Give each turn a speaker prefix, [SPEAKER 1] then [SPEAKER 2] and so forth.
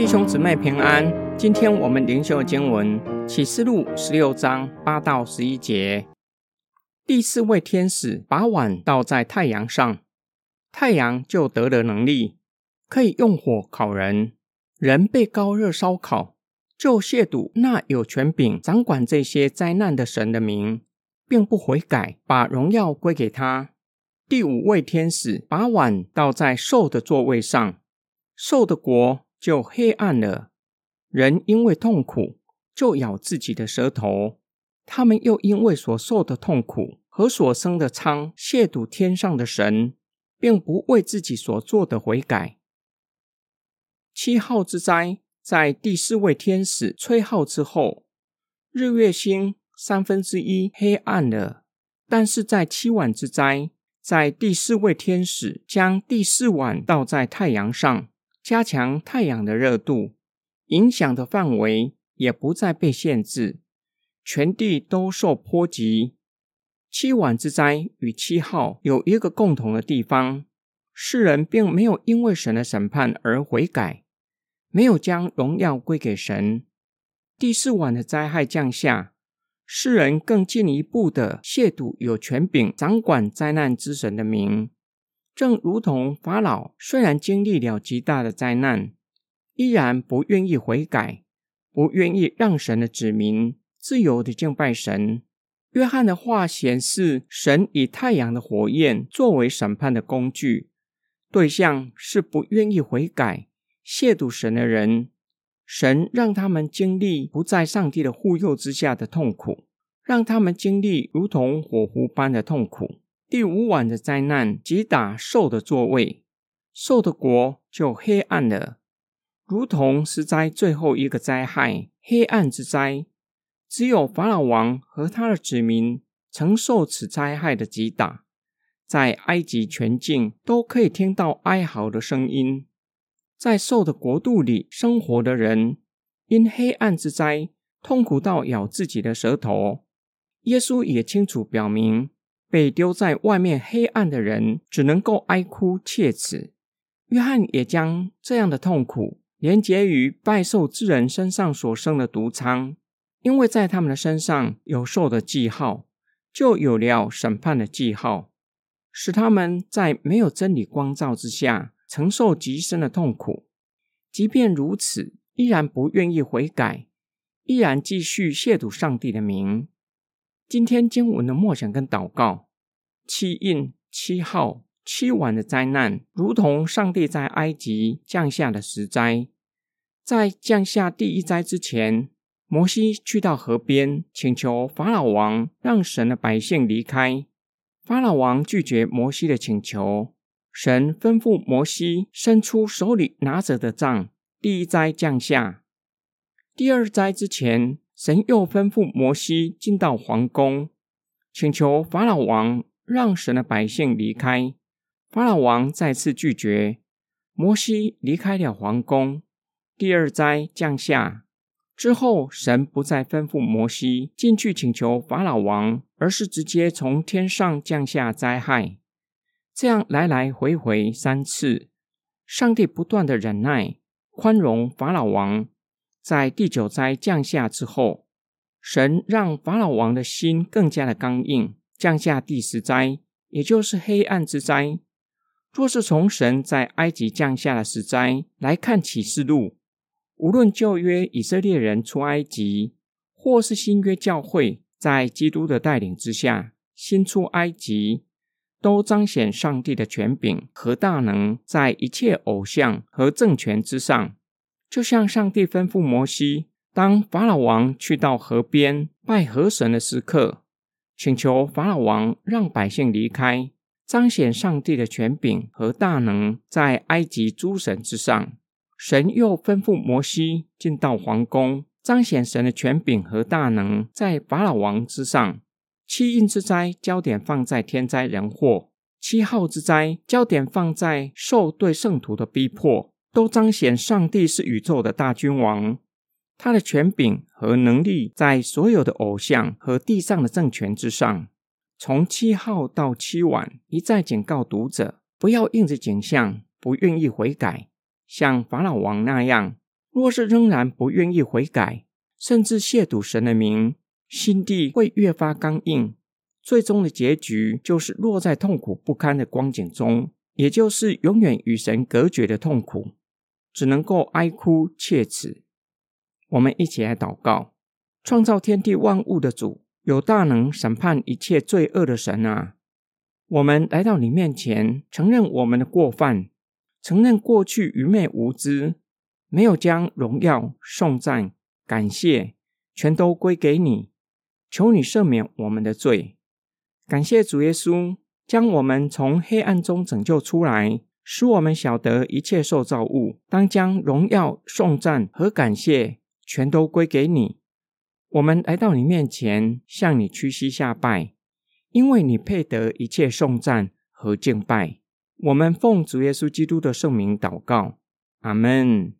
[SPEAKER 1] 弟兄姊妹平安，今天我们灵修经文启示录十六章八到十一节。第四位天使把碗倒在太阳上，太阳就得了能力，可以用火烤人。人被高热烧烤，就亵渎那有权柄掌管这些灾难的神的名，并不悔改，把荣耀归给他。第五位天使把碗倒在兽的座位上，兽的国就黑暗了。人因为痛苦，就咬自己的舌头。他们又因为所受的痛苦和所生的疮，亵渎天上的神，并不为自己所做的悔改。七号之灾在第四位天使吹号之后，日月星三分之一黑暗了。但是在七碗之灾。在第四位天使将第四碗倒在太阳上，加强太阳的热度，影响的范围也不再被限制，全地都受波及。七碗之灾与七号有一个共同的地方：世人并没有因为神的审判而悔改，没有将荣耀归给神。第四碗的灾害降下。世人更进一步的亵渎有权柄掌管灾难之神的名，正如同法老虽然经历了极大的灾难，依然不愿意悔改，不愿意让神的子民自由的敬拜神。约翰的话显示，神以太阳的火焰作为审判的工具，对象是不愿意悔改、亵渎神的人。神让他们经历不在上帝的护佑之下的痛苦，让他们经历如同火湖般的痛苦。第五晚的灾难击打兽的座位，兽的国就黑暗了，如同是灾最后一个灾害——黑暗之灾。只有法老王和他的子民承受此灾害的击打，在埃及全境都可以听到哀嚎的声音。在兽的国度里生活的人，因黑暗之灾痛苦到咬自己的舌头。耶稣也清楚表明，被丢在外面黑暗的人只能够哀哭切齿。约翰也将这样的痛苦连结于拜兽之人身上所生的毒疮，因为在他们的身上有兽的记号，就有了审判的记号，使他们在没有真理光照之下。承受极深的痛苦，即便如此，依然不愿意悔改，依然继续亵渎上帝的名。今天经文的默想跟祷告，七印、七号、七晚的灾难，如同上帝在埃及降下的十灾。在降下第一灾之前，摩西去到河边，请求法老王让神的百姓离开。法老王拒绝摩西的请求。神吩咐摩西伸出手里拿着的杖，第一灾降下。第二灾之前，神又吩咐摩西进到皇宫，请求法老王让神的百姓离开。法老王再次拒绝，摩西离开了皇宫。第二灾降下之后，神不再吩咐摩西进去请求法老王，而是直接从天上降下灾害。这样来来回回三次，上帝不断的忍耐、宽容法老王。在第九灾降下之后，神让法老王的心更加的刚硬，降下第十灾，也就是黑暗之灾。若是从神在埃及降下的十灾来看启示录，无论旧约以色列人出埃及，或是新约教会在基督的带领之下新出埃及。都彰显上帝的权柄和大能，在一切偶像和政权之上。就像上帝吩咐摩西，当法老王去到河边拜河神的时刻，请求法老王让百姓离开，彰显上帝的权柄和大能，在埃及诸神之上。神又吩咐摩西进到皇宫，彰显神的权柄和大能，在法老王之上。七印之灾焦点放在天灾人祸，七号之灾焦点放在兽对圣徒的逼迫，都彰显上帝是宇宙的大君王，他的权柄和能力在所有的偶像和地上的政权之上。从七号到七晚，一再警告读者不要应着景象，不愿意悔改，像法老王那样。若是仍然不愿意悔改，甚至亵渎神的名，心地会越发刚硬，最终的结局就是落在痛苦不堪的光景中，也就是永远与神隔绝的痛苦，只能够哀哭切齿。我们一起来祷告：创造天地万物的主，有大能审判一切罪恶的神啊！我们来到你面前，承认我们的过犯，承认过去愚昧无知，没有将荣耀、颂赞、感谢全都归给你。求你赦免我们的罪，感谢主耶稣将我们从黑暗中拯救出来，使我们晓得一切受造物当将荣耀、颂赞和感谢全都归给你。我们来到你面前，向你屈膝下拜，因为你配得一切颂赞和敬拜。我们奉主耶稣基督的圣名祷告，阿门。